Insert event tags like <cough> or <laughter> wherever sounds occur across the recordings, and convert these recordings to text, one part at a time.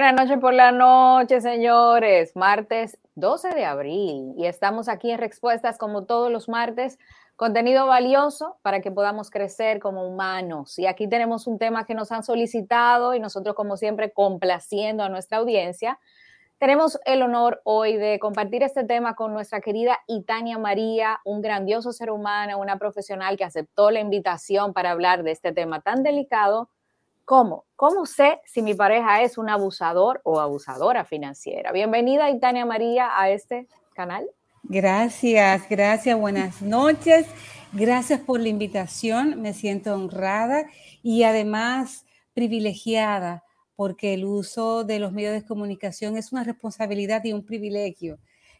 Buenas noches por la noche, señores. Martes 12 de abril y estamos aquí en Respuestas como todos los martes. Contenido valioso para que podamos crecer como humanos. Y aquí tenemos un tema que nos han solicitado y nosotros como siempre complaciendo a nuestra audiencia. Tenemos el honor hoy de compartir este tema con nuestra querida Itania María, un grandioso ser humano, una profesional que aceptó la invitación para hablar de este tema tan delicado ¿Cómo? ¿Cómo sé si mi pareja es un abusador o abusadora financiera? Bienvenida, Itania María, a este canal. Gracias, gracias, buenas noches. Gracias por la invitación, me siento honrada y además privilegiada porque el uso de los medios de comunicación es una responsabilidad y un privilegio.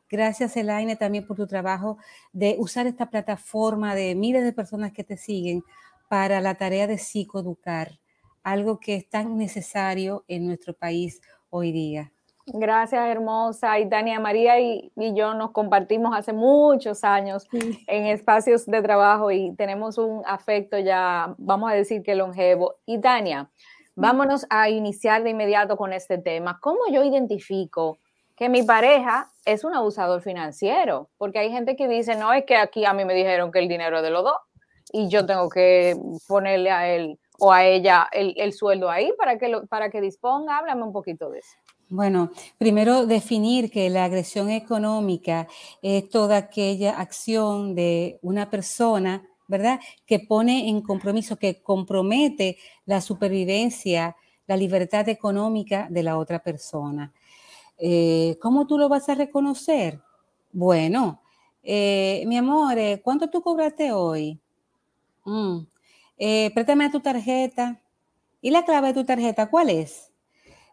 Gracias, Elaine, también por tu trabajo de usar esta plataforma de miles de personas que te siguen para la tarea de psicoeducar algo que es tan necesario en nuestro país hoy día. Gracias, hermosa. Y Tania María y, yo nos compartimos hace muchos años en espacios de trabajo y tenemos un afecto ya, vamos a decir que longevo. Y Tania, vámonos a iniciar de inmediato con este tema. ¿Cómo yo identifico que mi pareja es un abusador financiero? Porque hay gente que dice, no, es que aquí a mí me dijeron que el dinero es de los dos y yo tengo que ponerle a él o a ella el, sueldo ahí para que, para que disponga? Háblame un poquito de eso. Bueno, primero definir que la agresión económica es toda aquella acción de una persona, ¿verdad? Que pone en compromiso, que compromete la supervivencia, la libertad económica de la otra persona. Eh, ¿Cómo tú lo vas a reconocer? Bueno, eh, mi amor, eh, ¿cuánto tú cobraste hoy? Mm, eh, préstame tu tarjeta. ¿Y la clave de tu tarjeta cuál es?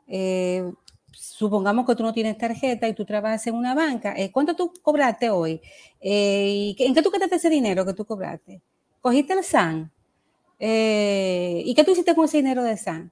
Eh, supongamos que tú no tienes tarjeta y tú trabajas en una banca. Eh, ¿Cuánto tú cobraste hoy? ¿En qué tú gastaste ese dinero que tú cobraste? ¿Cogiste el SAN? ¿Y qué tú hiciste con ese dinero de SAN?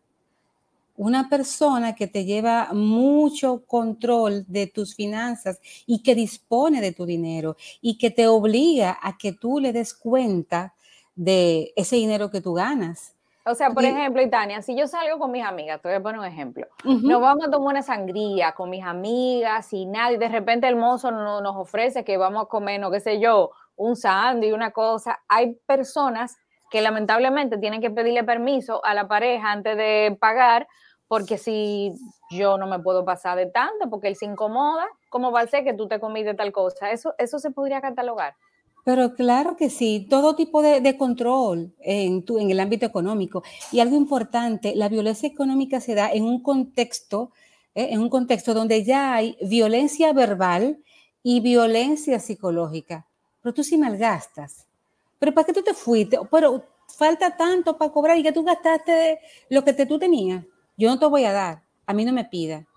Una persona que te lleva mucho control de tus finanzas y que dispone de tu dinero y que te obliga a que tú le des cuenta de ese dinero que tú ganas. O sea, por ejemplo, Itania, si yo salgo con mis amigas, te voy a poner un ejemplo, nos vamos a tomar una sangría con mis amigas y nadie, de repente el mozo no, nos ofrece que vamos a comer, no qué sé yo, un sándwich, una cosa. Hay personas que lamentablemente tienen que pedirle permiso a la pareja antes de pagar, porque si yo no me puedo pasar de tanto, porque él se incomoda, ¿cómo va a ser que tú te comiste tal cosa? Eso, eso se podría catalogar. Pero claro que sí, todo tipo de, control en, tu, en el ámbito económico. Y algo importante, la violencia económica se da en un contexto, eh, en un contexto donde ya hay violencia verbal y violencia psicológica. Pero tú sí malgastas. Pero ¿para qué tú te fuiste? Pero falta tanto para cobrar y que tú gastaste lo que te, tú tenías. Yo no te voy a dar, a mí no me pida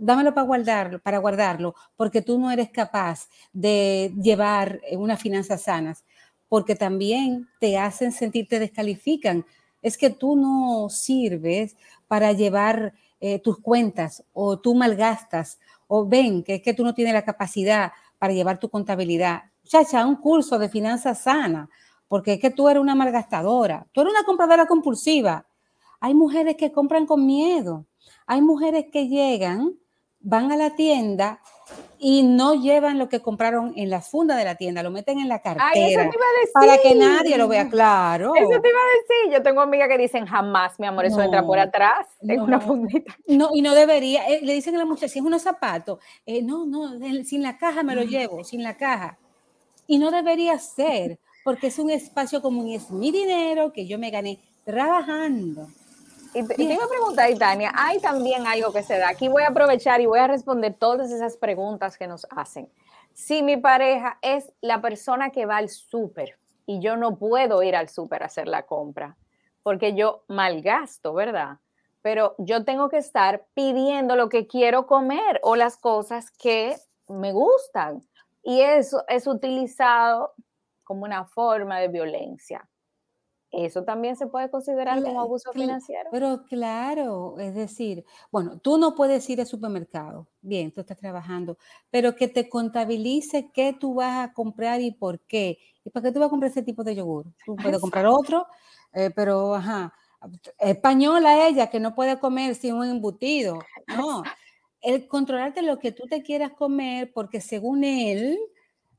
dámelo para guardarlo, para guardarlo, porque tú no eres capaz de llevar unas finanzas sanas, porque también te hacen sentir, te descalifican. Es que tú no sirves para llevar eh, tus cuentas o tú malgastas o ven que es que tú no tienes la capacidad para llevar tu contabilidad. Chacha, un curso de finanzas sana, porque es que tú eres una malgastadora, tú eres una compradora compulsiva. Hay mujeres que compran con miedo, hay mujeres que llegan van a la tienda y no llevan lo que compraron en la funda de la tienda, lo meten en la cartera para que nadie lo vea claro. Eso te iba a decir. Yo tengo amigas que dicen jamás, mi amor, eso entra por atrás en una fundita. No, y no debería. Eh, le dicen a la muchacha, si es unos zapatos, eh, no, no, sin la caja me lo llevo, sin la caja. Y no debería ser, porque es un espacio común y es mi dinero que yo me gané trabajando. Y te, iba a preguntar, Tania, hay también algo que se da. Aquí voy a aprovechar y voy a responder todas esas preguntas que nos hacen. Si mi pareja es la persona que va al súper y yo no puedo ir al súper a hacer la compra porque yo malgasto, ¿verdad? Pero yo tengo que estar pidiendo lo que quiero comer o las cosas que me gustan. Y eso es utilizado como una forma de violencia. Eso también se puede considerar como abuso financiero. Pero claro, es decir, bueno, tú no puedes ir al supermercado, bien, tú estás trabajando, pero que te contabilice qué tú vas a comprar y por qué. ¿Y para qué tú vas a comprar ese tipo de yogur? Tú puedes comprar otro, eh, pero ajá, española ella que no puede comer sin un embutido. <laughs> No, el controlarte lo que tú te quieras comer porque según él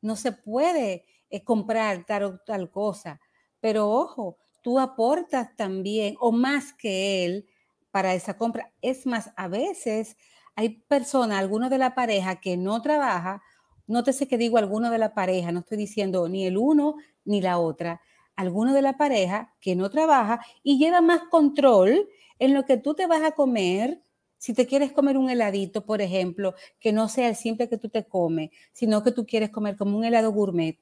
no se puede eh, comprar tal o tal cosa. Pero ojo, tú aportas también o más que él para esa compra. Es más, a veces hay personas, alguno de la pareja que no trabaja, nótese que digo alguno de la pareja, no estoy diciendo ni el uno ni la otra, alguno de la pareja que no trabaja y lleva más control en lo que tú te vas a comer. Si te quieres comer un heladito, por ejemplo, que no sea el simple que tú te comes, sino que tú quieres comer como un helado gourmet,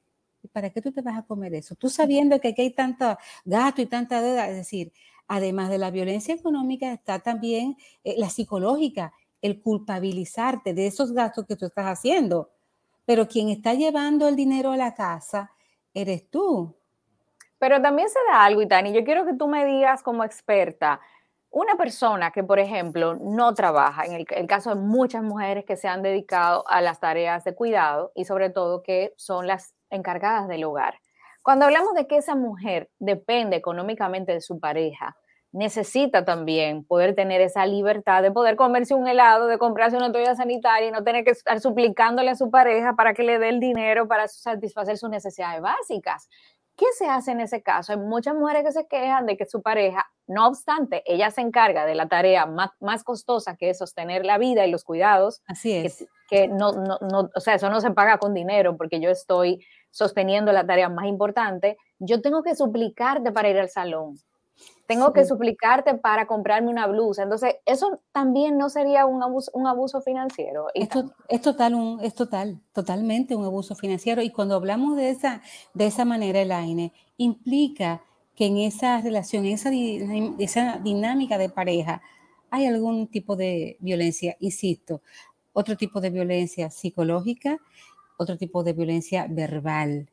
¿para qué tú te vas a comer eso? Tú sabiendo que aquí hay tanto gasto y tanta deuda, es decir, además de la violencia económica está también eh, la psicológica, el culpabilizarte de esos gastos que tú estás haciendo. Pero quien está llevando el dinero a la casa eres tú. Pero también se da algo, Itani. Yo quiero que tú me digas como experta, una persona que, por ejemplo, no trabaja, en el, caso de muchas mujeres que se han dedicado a las tareas de cuidado y sobre todo que son las encargadas del hogar. Cuando hablamos de que esa mujer depende económicamente de su pareja, necesita también poder tener esa libertad de poder comerse un helado, de comprarse una toalla sanitaria y no tener que estar suplicándole a su pareja para que le dé el dinero para satisfacer sus necesidades básicas. ¿Qué se hace en ese caso? Hay muchas mujeres que se quejan de que su pareja, no obstante, ella se encarga de la tarea más, costosa que es sostener la vida y los cuidados. Así es. Que, no, no, no, o sea, eso no se paga con dinero porque yo estoy sosteniendo la tarea más importante. Yo tengo que suplicarte para ir al salón. Tengo que suplicarte para comprarme una blusa. Entonces, eso también no sería un abuso, un abuso financiero. Esto, es total, un, es total, totalmente un abuso financiero. Y cuando hablamos de esa, de esa manera, Elaine, implica que en esa relación, esa, esa dinámica de pareja, hay algún tipo de violencia, insisto, otro tipo de violencia psicológica, otro tipo de violencia verbal.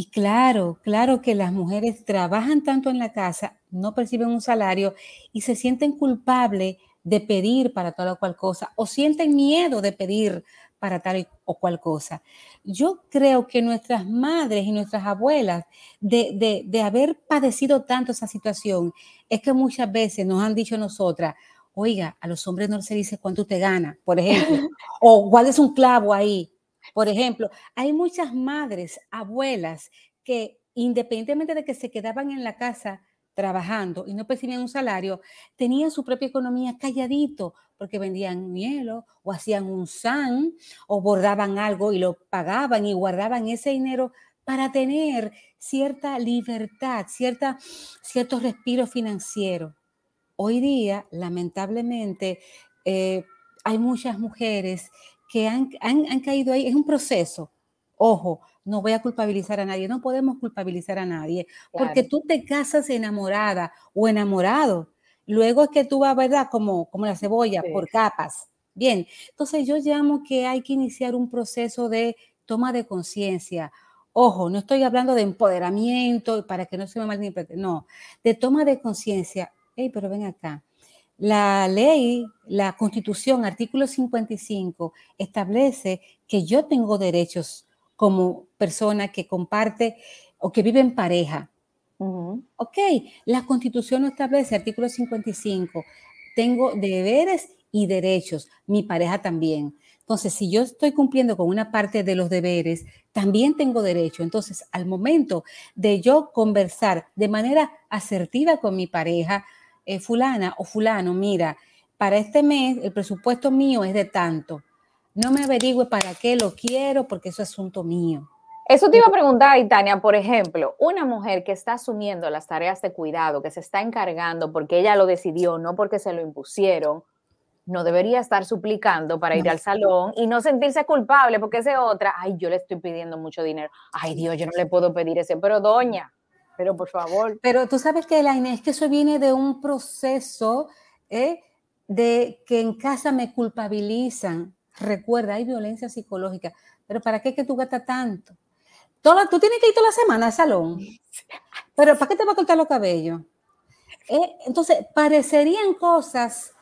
Y claro, claro que las mujeres trabajan tanto en la casa, no perciben un salario y se sienten culpables de pedir para tal o cual cosa o sienten miedo de pedir para tal o cual cosa. Yo creo que nuestras madres y nuestras abuelas, de, de, haber padecido tanto esa situación, es que muchas veces nos han dicho nosotras, oiga, a los hombres no se dice cuánto te gana, por ejemplo, <laughs> o cuál es un clavo ahí, por ejemplo, hay muchas madres, abuelas, que independientemente de que se quedaban en la casa trabajando y no percibían un salario, tenían su propia economía calladito, porque vendían hielo o hacían un san o bordaban algo y lo pagaban y guardaban ese dinero para tener cierta libertad, cierta, cierto respiro financiero. Hoy día, lamentablemente, eh, hay muchas mujeres que han, caído ahí. Es un proceso. Ojo, no voy a culpabilizar a nadie, no podemos culpabilizar a nadie, porque tú te casas enamorada o enamorado. Luego es que tú vas, ¿verdad? Como, como la cebolla, por capas. Bien, entonces yo llamo que hay que iniciar un proceso de toma de conciencia. Ojo, no estoy hablando de empoderamiento para que no se me malinterprete, no, de toma de conciencia. Hey, pero ven acá, la ley, la constitución, artículo 55, establece que yo tengo derechos como persona que comparte o que vive en pareja. Ok, la constitución lo establece, artículo 55, tengo deberes y derechos, mi pareja también. Entonces, si yo estoy cumpliendo con una parte de los deberes, también tengo derecho. Entonces, al momento de yo conversar de manera asertiva con mi pareja, eh, fulana o fulano, mira, para este mes el presupuesto mío es de tanto. No me averigüe para qué lo quiero porque eso es asunto mío. Eso te iba a preguntar, Tania, por ejemplo, una mujer que está asumiendo las tareas de cuidado, que se está encargando porque ella lo decidió, no porque se lo impusieron, no debería estar suplicando para ir al salón y no sentirse culpable porque ese otra, ay, yo le estoy pidiendo mucho dinero, ay Dios, yo no le puedo pedir ese, pero doña, pero por favor. Pero tú sabes que, Elaine, es que eso viene de un proceso ¿eh? de que en casa me culpabilizan. Recuerda, hay violencia psicológica. Pero ¿para qué que tú gastas tanto? Toda, tú tienes que ir toda la semana al salón. Pero ¿para qué te va a cortar los cabellos? ¿Eh? entonces, parecerían cosas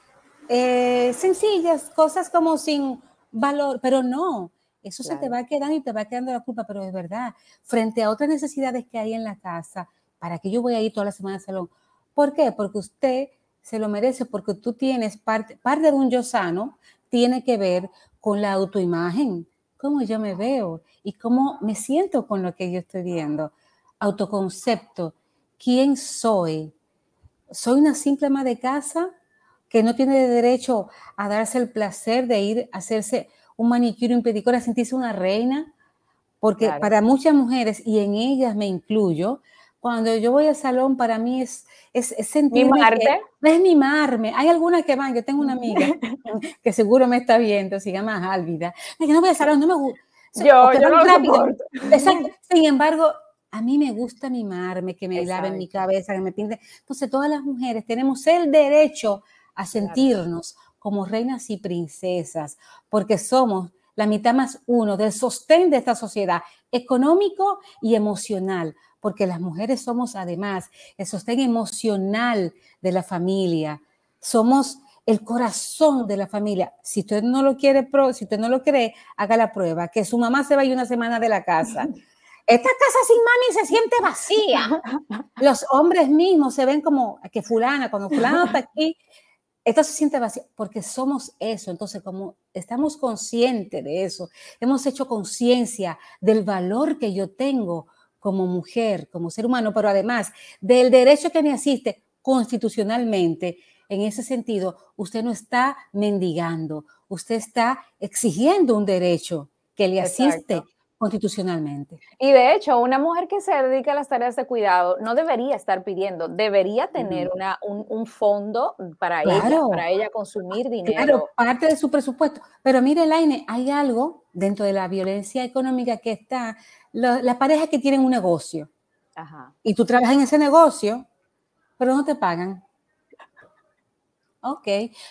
eh, sencillas, cosas como sin valor, pero no. Eso se te va quedando y te va quedando la culpa, pero es verdad, frente a otras necesidades que hay en la casa, ¿para qué yo voy a ir toda la semana al salón? ¿Por qué? Porque usted se lo merece, porque tú tienes parte, parte de un yo sano, tiene que ver con la autoimagen, cómo yo me veo y cómo me siento con lo que yo estoy viendo. Autoconcepto, ¿quién soy? ¿Soy una simple ama de casa que no tiene derecho a darse el placer de ir a hacerse un manicure, un pedicure, a sentirse una reina? Porque para muchas mujeres, y en ellas me incluyo, cuando yo voy al salón, para mí es, es, es sentirme... ¿Mimarte? es mimarme. Hay algunas que van, yo tengo una amiga <laughs> que seguro me está viendo, se llama Álvida, que no voy al salón, no me gusta. Yo, yo no rápido. Exacto. Sin embargo, a mí me gusta mimarme, que me laven mi cabeza, que me pinten. Entonces, todas las mujeres tenemos el derecho a sentirnos como reinas y princesas, porque somos la mitad más uno del sostén de esta sociedad, económico y emocional, porque las mujeres somos además el sostén emocional de la familia, somos el corazón de la familia. Si usted no lo quiere, si usted no lo cree, haga la prueba, que su mamá se vaya una semana de la casa. <laughs> Esta casa sin mami se siente vacía. Los hombres mismos se ven como que fulana, cuando fulana está aquí, esto se siente vacío porque somos eso. Entonces, como estamos conscientes de eso, hemos hecho conciencia del valor que yo tengo como mujer, como ser humano, pero además del derecho que me asiste constitucionalmente. En ese sentido, usted no está mendigando, usted está exigiendo un derecho que le asiste constitucionalmente. Y de hecho, una mujer que se dedica a las tareas de cuidado no debería estar pidiendo, debería tener una, un, fondo para ella, para ella consumir dinero. Claro, parte de su presupuesto. Pero mire, Laine, hay algo dentro de la violencia económica que está, las parejas que tienen un negocio y tú trabajas en ese negocio, pero no te pagan. Ok,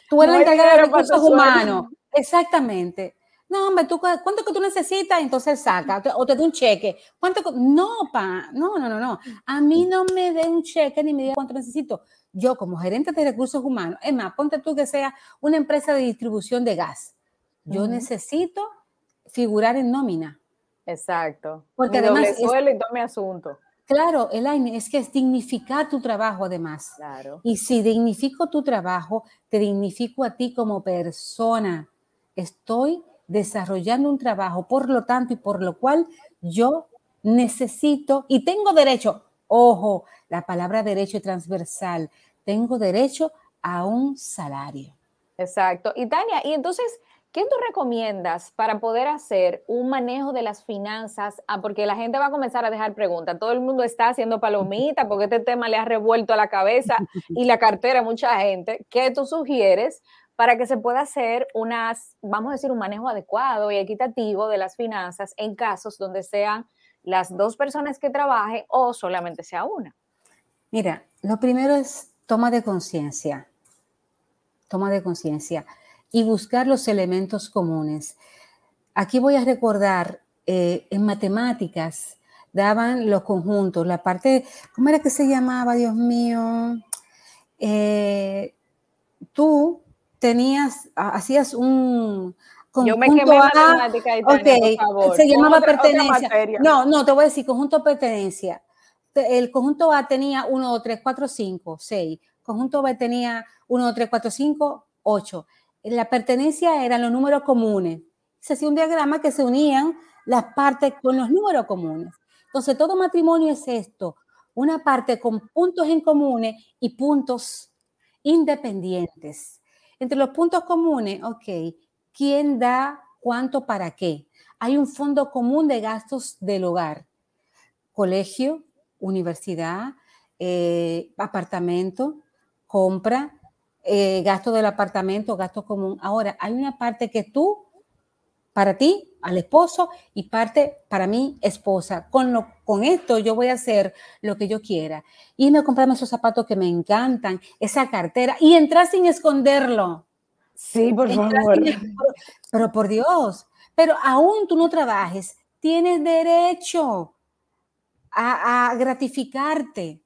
tú eres la encargada de recursos humanos. Exactamente no, hombre, ¿tú, ¿cuánto que tú necesitas? Entonces saca, o te da un cheque. ¿Cuánto? No, pa, no, no, no, no. A mí no me dé un cheque ni me diga cuánto necesito. Yo, como gerente de recursos humanos, es más, ponte tú que sea una empresa de distribución de gas. Yo necesito figurar en nómina. Exacto. Porque además. suelo y tome asunto. Claro, Elaine, es que es dignificar tu trabajo además. Claro. Y si dignifico tu trabajo, te dignifico a ti como persona. Estoy desarrollando un trabajo, por lo tanto y por lo cual yo necesito y tengo derecho, ojo, la palabra derecho transversal, tengo derecho a un salario. Exacto. Y Tania, y entonces, ¿qué tú recomiendas para poder hacer un manejo de las finanzas? Ah, porque la gente va a comenzar a dejar preguntas. Todo el mundo está haciendo palomita porque este tema le ha revuelto la cabeza y la cartera a mucha gente. ¿Qué tú sugieres para que se pueda hacer unas, vamos a decir, un manejo adecuado y equitativo de las finanzas en casos donde sean las dos personas que trabajen o solamente sea una. Mira, lo primero es toma de conciencia, toma de conciencia y buscar los elementos comunes. Aquí voy a recordar, eh, en matemáticas daban los conjuntos, la parte, ¿cómo era que se llamaba, Dios mío? Eh, tú tenías, hacías un yo me quemé matemática y okay. por favor. Se llamaba pertenencia. no, no, te voy a decir conjunto pertenencia. El conjunto A tenía 1, 2, 3, 4, 5, 6. Conjunto B tenía 1, 2, 3, 4, 5, 8. La pertenencia eran los números comunes. Se hacía un diagrama que se unían las partes con los números comunes. Entonces, todo matrimonio es esto, una parte con puntos en comunes y puntos independientes. Entre los puntos comunes, ok, ¿quién da cuánto para qué? Hay un fondo común de gastos del hogar, colegio, universidad, eh, apartamento, compra, eh, gasto del apartamento, gasto común. Ahora, hay una parte que tú, para ti, al esposo, y parte para mí, esposa. Con, lo, con esto yo voy a hacer lo que yo quiera. Irme a comprarme esos zapatos que me encantan, esa cartera, y entrar sin esconderlo. Sí, por favor. pero por Dios, pero aún tú no trabajes, tienes derecho a, gratificarte.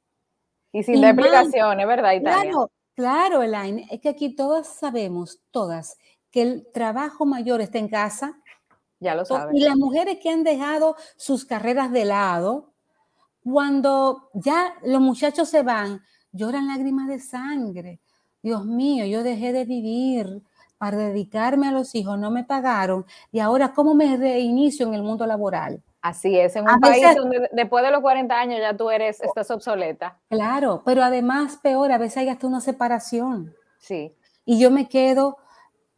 Y sin explicaciones, ¿verdad, Italia? Claro, claro, Elaine, es que aquí todas sabemos, todas, que el trabajo mayor está en casa, ya lo saben. Y las mujeres que han dejado sus carreras de lado, cuando ya los muchachos se van, lloran lágrimas de sangre. Dios mío, yo dejé de vivir para dedicarme a los hijos, no me pagaron y ahora cómo me reinicio en el mundo laboral. Así es, en un país donde después de los 40 años ya tú eres, estás obsoleta. Claro, pero además peor, a veces hay hasta una separación. Sí. Y yo me quedo,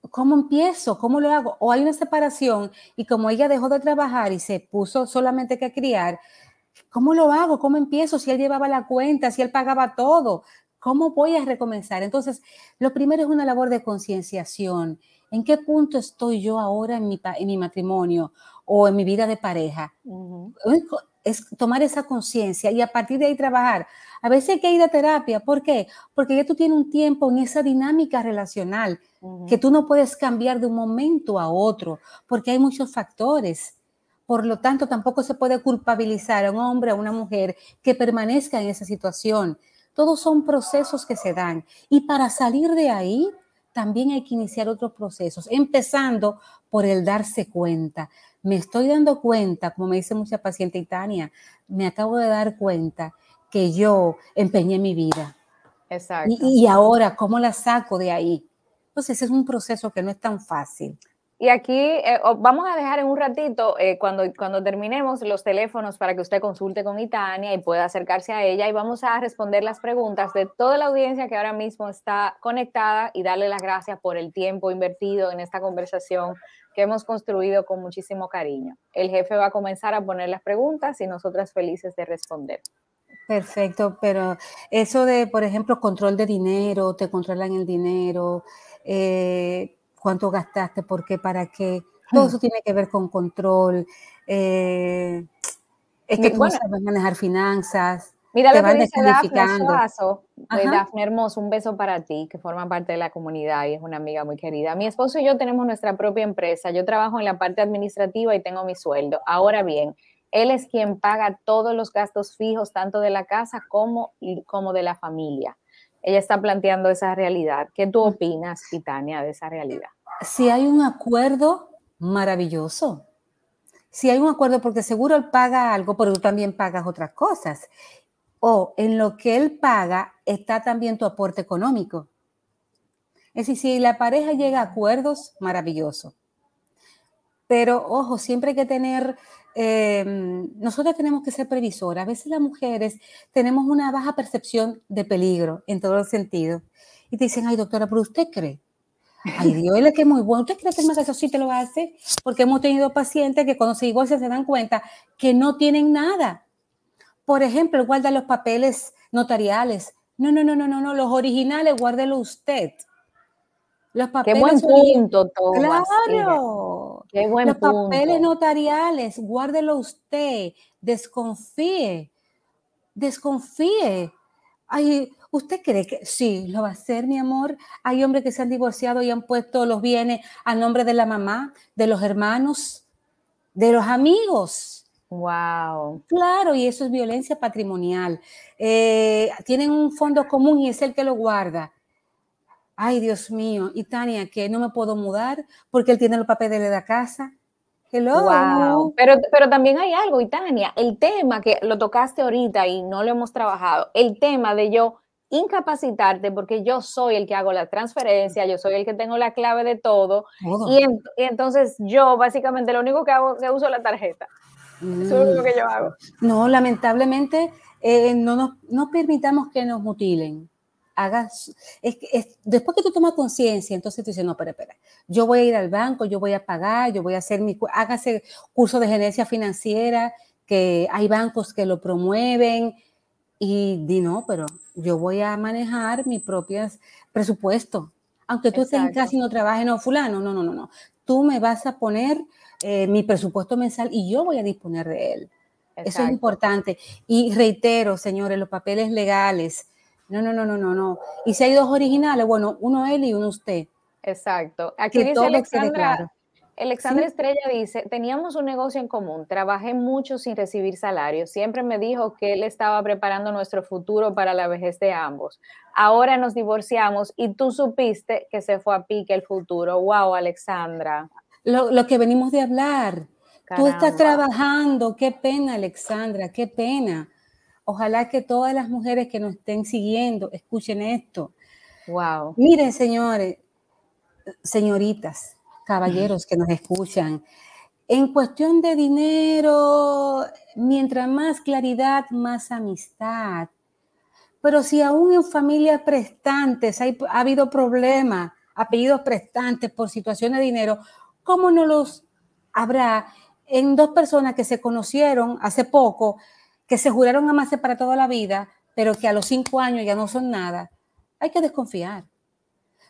¿cómo empiezo? ¿Cómo lo hago? O hay una separación y como ella dejó de trabajar y se puso solamente que criar, ¿cómo lo hago? ¿Cómo empiezo? Si él llevaba la cuenta, si él pagaba todo, ¿cómo voy a recomenzar? Entonces, lo primero es una labor de concienciación. ¿En qué punto estoy yo ahora en mi, en mi matrimonio? o en mi vida de pareja. Es tomar esa conciencia y a partir de ahí trabajar. A veces hay que ir a terapia. ¿Por qué? Porque ya tú tienes un tiempo en esa dinámica relacional que tú no puedes cambiar de un momento a otro, porque hay muchos factores. Por lo tanto, tampoco se puede culpabilizar a un hombre o a una mujer que permanezca en esa situación. Todos son procesos que se dan. Y para salir de ahí, también hay que iniciar otros procesos, empezando por el darse cuenta me estoy dando cuenta, como me dice mucha paciente Tania, me acabo de dar cuenta que yo empeñé mi vida. Exacto. Y, ahora, ¿cómo la saco de ahí? Entonces, es un proceso que no es tan fácil. Y aquí eh, vamos a dejar en un ratito, eh, cuando, cuando terminemos, los teléfonos para que usted consulte con Itania y pueda acercarse a ella y vamos a responder las preguntas de toda la audiencia que ahora mismo está conectada y darle las gracias por el tiempo invertido en esta conversación que hemos construido con muchísimo cariño. El jefe va a comenzar a poner las preguntas y nosotras felices de responder. Perfecto, pero eso de, por ejemplo, control de dinero, te controlan el dinero, eh, cuánto gastaste, por qué, para qué, todo eso tiene que ver con control. Eh, es que tú sabes manejar finanzas. Mira lo que dice Dafne Suazo, Dafne Hermoso, un beso para ti, que forma parte de la comunidad y es una amiga muy querida. Mi esposo y yo tenemos nuestra propia empresa. Yo trabajo en la parte administrativa y tengo mi sueldo. Ahora bien, él es quien paga todos los gastos fijos, tanto de la casa como, como de la familia. Ella está planteando esa realidad. ¿Qué tú opinas, Titania, de esa realidad? Si hay un acuerdo, maravilloso. Si hay un acuerdo, porque seguro él paga algo, pero tú también pagas otras cosas o en lo que él paga está también tu aporte económico. Es decir, si la pareja llega a acuerdos, maravilloso. Pero ojo, siempre hay que tener, eh, nosotros tenemos que ser previsores. A veces las mujeres tenemos una baja percepción de peligro en todos los sentidos. Y te dicen, ay doctora, pero usted cree. Ay Dios, él es que es muy bueno. ¿Usted cree que el eso sí te lo hace? Porque hemos tenido pacientes que cuando se divorcian se dan cuenta que no tienen nada por ejemplo, guarda los papeles notariales. No, no, no, no, no, no, los originales, guárdelo usted. Los papeles Qué buen punto, Tomás. Claro. Qué buen los papeles notariales, guárdelo usted. Desconfíe. Desconfíe. Ay, ¿usted cree que sí, lo va a hacer, mi amor? Hay hombres que se han divorciado y han puesto los bienes al nombre de la mamá, de los hermanos, de los amigos. Wow. Claro, y eso es violencia patrimonial. Eh, tienen un fondo común y es el que lo guarda. Ay, Dios mío. Y Tania, que no me puedo mudar porque él tiene los papeles de la casa. Hello. Wow. Pero, pero también hay algo, y Tania, el tema que lo tocaste ahorita y no lo hemos trabajado, el tema de yo incapacitarte porque yo soy el que hago la transferencia, yo soy el que tengo la clave de todo, Y, entonces yo básicamente lo único que hago es uso la tarjeta. Eso es lo que yo hago. No, lamentablemente eh, no, no permitamos que nos mutilen. Hagas, es, es, después que tú tomas conciencia, entonces tú dices, no, espera, espera, yo voy a ir al banco, yo voy a pagar, yo voy a hacer mi, hágase curso de gerencia financiera, que hay bancos que lo promueven, y di no, pero yo voy a manejar mi propio presupuesto. Aunque tú estés en casa y no trabajes, no, fulano, no, no, no, no. Tú me vas a poner eh, mi presupuesto mensual y yo voy a disponer de él. Eso es importante. Y reitero, señores, los papeles legales. No, no, no, no, no, no. Y si hay dos originales, bueno, uno él y uno usted. Exacto. Aquí dice Alexandra, Alexandra Estrella dice, teníamos un negocio en común, trabajé mucho sin recibir salario, siempre me dijo que él estaba preparando nuestro futuro para la vejez de ambos. Ahora nos divorciamos y tú supiste que se fue a pique el futuro. Wow, Alexandra lo, que venimos de hablar. Tú estás trabajando, qué pena, Alexandra, qué pena. Ojalá que todas las mujeres que nos estén siguiendo escuchen esto. Wow. Miren, señores, señoritas, caballeros que nos escuchan, en cuestión de dinero, mientras más claridad, más amistad. Pero si aún en familias prestantes hay, ha habido problemas, apellidos prestantes por situación de dinero, ¿cómo no los habrá en dos personas que se conocieron hace poco, que se juraron amarse para toda la vida, pero que a los cinco años ya no son nada? Hay que desconfiar.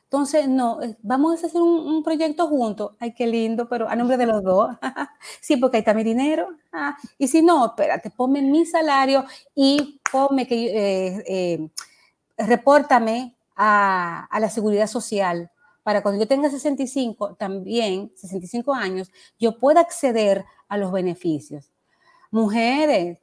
Entonces, no, eh, vamos a hacer un, proyecto juntos. Ay, qué lindo, pero a nombre de los dos. <laughs> sí, porque ahí está mi dinero. Ah, y si no, espérate, ponme mi salario y ponme que, eh, eh, repórtame a, a, la seguridad social para cuando yo tenga 65, también 65 años, yo pueda acceder a los beneficios. Mujeres,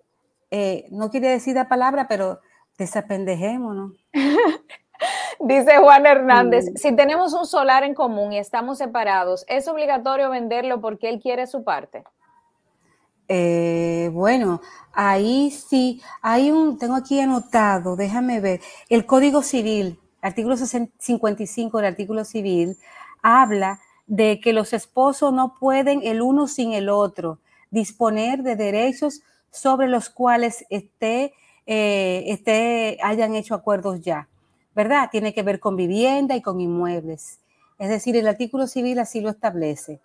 no quiere decir la palabra, pero desapendejémonos. <laughs> Dice Juan Hernández, si tenemos un solar en común y estamos separados, ¿es obligatorio venderlo porque él quiere su parte? Eh, bueno, ahí sí, hay un, tengo aquí anotado, déjame ver, el Código Civil, artículo 55 del artículo civil, habla de que los esposos no pueden el uno sin el otro disponer de derechos sobre los cuales esté, eh, esté, hayan hecho acuerdos ya. ¿verdad? Tiene que ver con vivienda y con inmuebles. Es decir, el artículo civil así lo establece,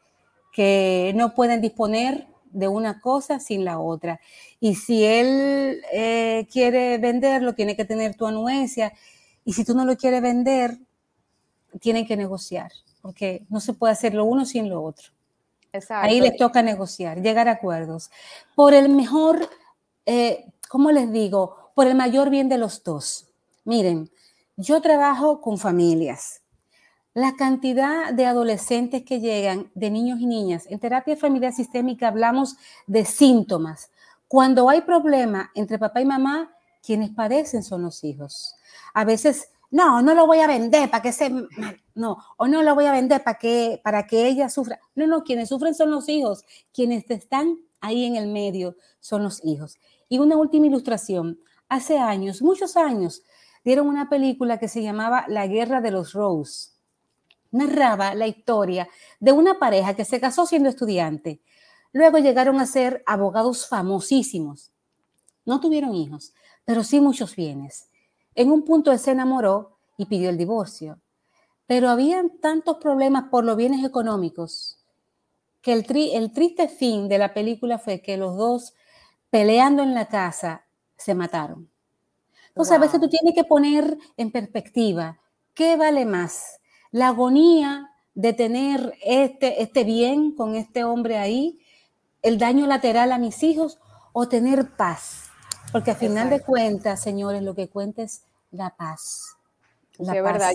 que no pueden disponer de una cosa sin la otra. Y si él eh, quiere venderlo, tiene que tener tu anuencia. Y si tú no lo quieres vender, tienen que negociar, porque no se puede hacer lo uno sin lo otro. Ahí les toca negociar, llegar a acuerdos. Por el mejor, eh, ¿cómo les digo? Por el mayor bien de los dos. Miren, yo trabajo con familias. La cantidad de adolescentes que llegan, de niños y niñas, en terapia familiar sistémica hablamos de síntomas. Cuando hay problema entre papá y mamá, quienes padecen son los hijos. A veces, no, no lo voy a vender para que se... No, o no lo voy a vender para que, para que ella sufra. No, no, quienes sufren son los hijos. Quienes están ahí en el medio son los hijos. Y una última ilustración. Hace años, muchos años, dieron una película que se llamaba La Guerra de los Rose. Narraba la historia de una pareja que se casó siendo estudiante. Luego llegaron a ser abogados famosísimos. No tuvieron hijos, pero sí muchos bienes. En un punto se enamoró y pidió el divorcio. Pero habían tantos problemas por los bienes económicos que el, el triste fin de la película fue que los dos, peleando en la casa, se mataron. Entonces, a veces tú tienes que poner en perspectiva, ¿qué vale más? La agonía de tener este, este bien con este hombre ahí, el daño lateral a mis hijos o tener paz. Porque al final de cuentas, señores, lo que cuenta es la paz. La verdad.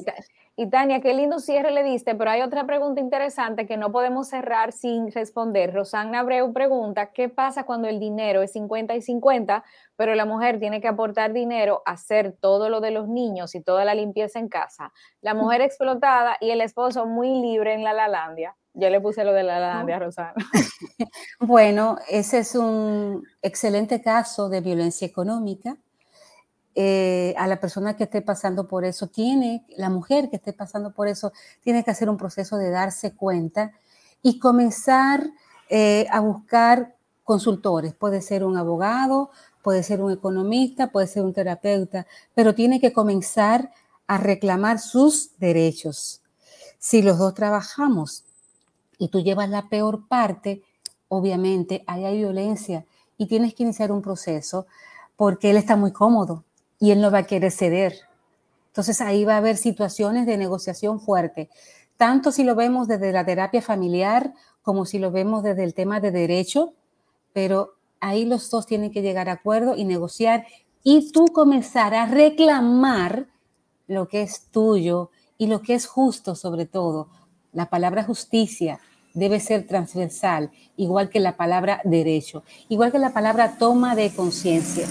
Y Tania, qué lindo cierre le diste, pero hay otra pregunta interesante que no podemos cerrar sin responder. Rosana Abreu pregunta, ¿qué pasa cuando el dinero es 50 y 50, pero la mujer tiene que aportar dinero a hacer todo lo de los niños y toda la limpieza en casa? La mujer explotada y el esposo muy libre en la Lalandia. Yo le puse lo de la Lalandia a Rosana. <laughs> Bueno, ese es un excelente caso de violencia económica eh, a la persona que esté pasando por eso, tiene, la mujer que esté pasando por eso, tiene que hacer un proceso de darse cuenta y comenzar eh, a buscar consultores. Puede ser un abogado, puede ser un economista, puede ser un terapeuta, pero tiene que comenzar a reclamar sus derechos. Si los dos trabajamos y tú llevas la peor parte, obviamente ahí hay violencia y tienes que iniciar un proceso porque él está muy cómodo y él no va a querer ceder. Entonces ahí va a haber situaciones de negociación fuerte, tanto si lo vemos desde la terapia familiar como si lo vemos desde el tema de derecho, pero ahí los dos tienen que llegar a acuerdo y negociar y tú comenzar a reclamar lo que es tuyo y lo que es justo sobre todo. La palabra justicia debe ser transversal, igual que la palabra derecho, igual que la palabra toma de conciencia.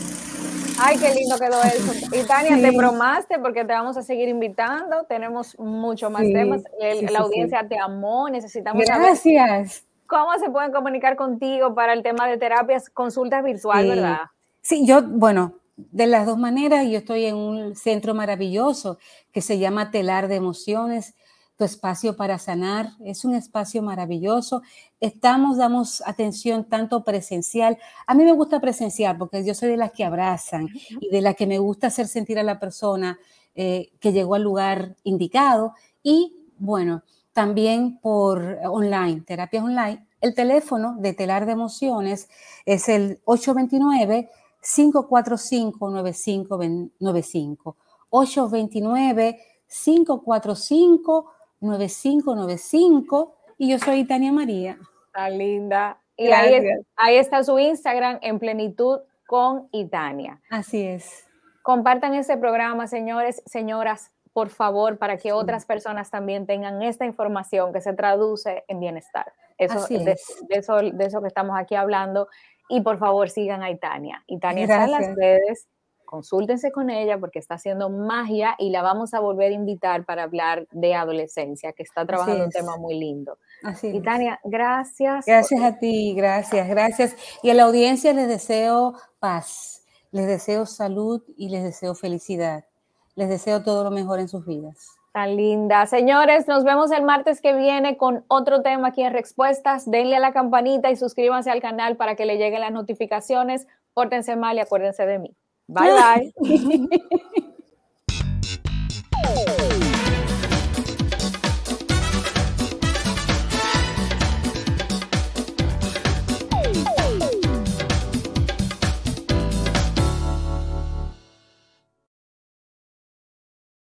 Ay, qué lindo quedó eso. <laughs> Y Tania, te promaste porque te vamos a seguir invitando. Tenemos mucho más temas. la audiencia te amó. Necesitamos Gracias. cómo se pueden comunicar contigo para el tema de terapias, consultas virtual, ¿verdad? Sí, yo, bueno, de las dos maneras. Yo estoy en un centro maravilloso que se llama Telar de Emociones, tu espacio para sanar. Es un espacio maravilloso. Estamos, damos atención tanto presencial. A mí me gusta presencial porque yo soy de las que abrazan y de las que me gusta hacer sentir a la persona eh, que llegó al lugar indicado. Y bueno, también por online, terapias online. El teléfono de Telar de Emociones es el 829 545 9595. 829 545 9595 y yo soy Tania María. Está linda. Y ahí, ahí, está su Instagram en plenitud con Itania. Así es. Compartan este programa, señores, señoras, por favor, para que otras personas también tengan esta información que se traduce en bienestar. Eso, de, de, eso, de eso que estamos aquí hablando. Y por favor, sigan a Itania. Itania está en las redes consúltense con ella porque está haciendo magia y la vamos a volver a invitar para hablar de adolescencia, que está trabajando un tema muy lindo. Así y Tania, gracias. Gracias a ti, gracias, gracias. Y a la audiencia les deseo paz, les deseo salud y les deseo felicidad. Les deseo todo lo mejor en sus vidas. Tan linda. Señores, nos vemos el martes que viene con otro tema aquí en Respuestas. Denle a la campanita y suscríbanse al canal para que le lleguen las notificaciones. Pórtense mal y acuérdense de mí. Bye bye. <laughs>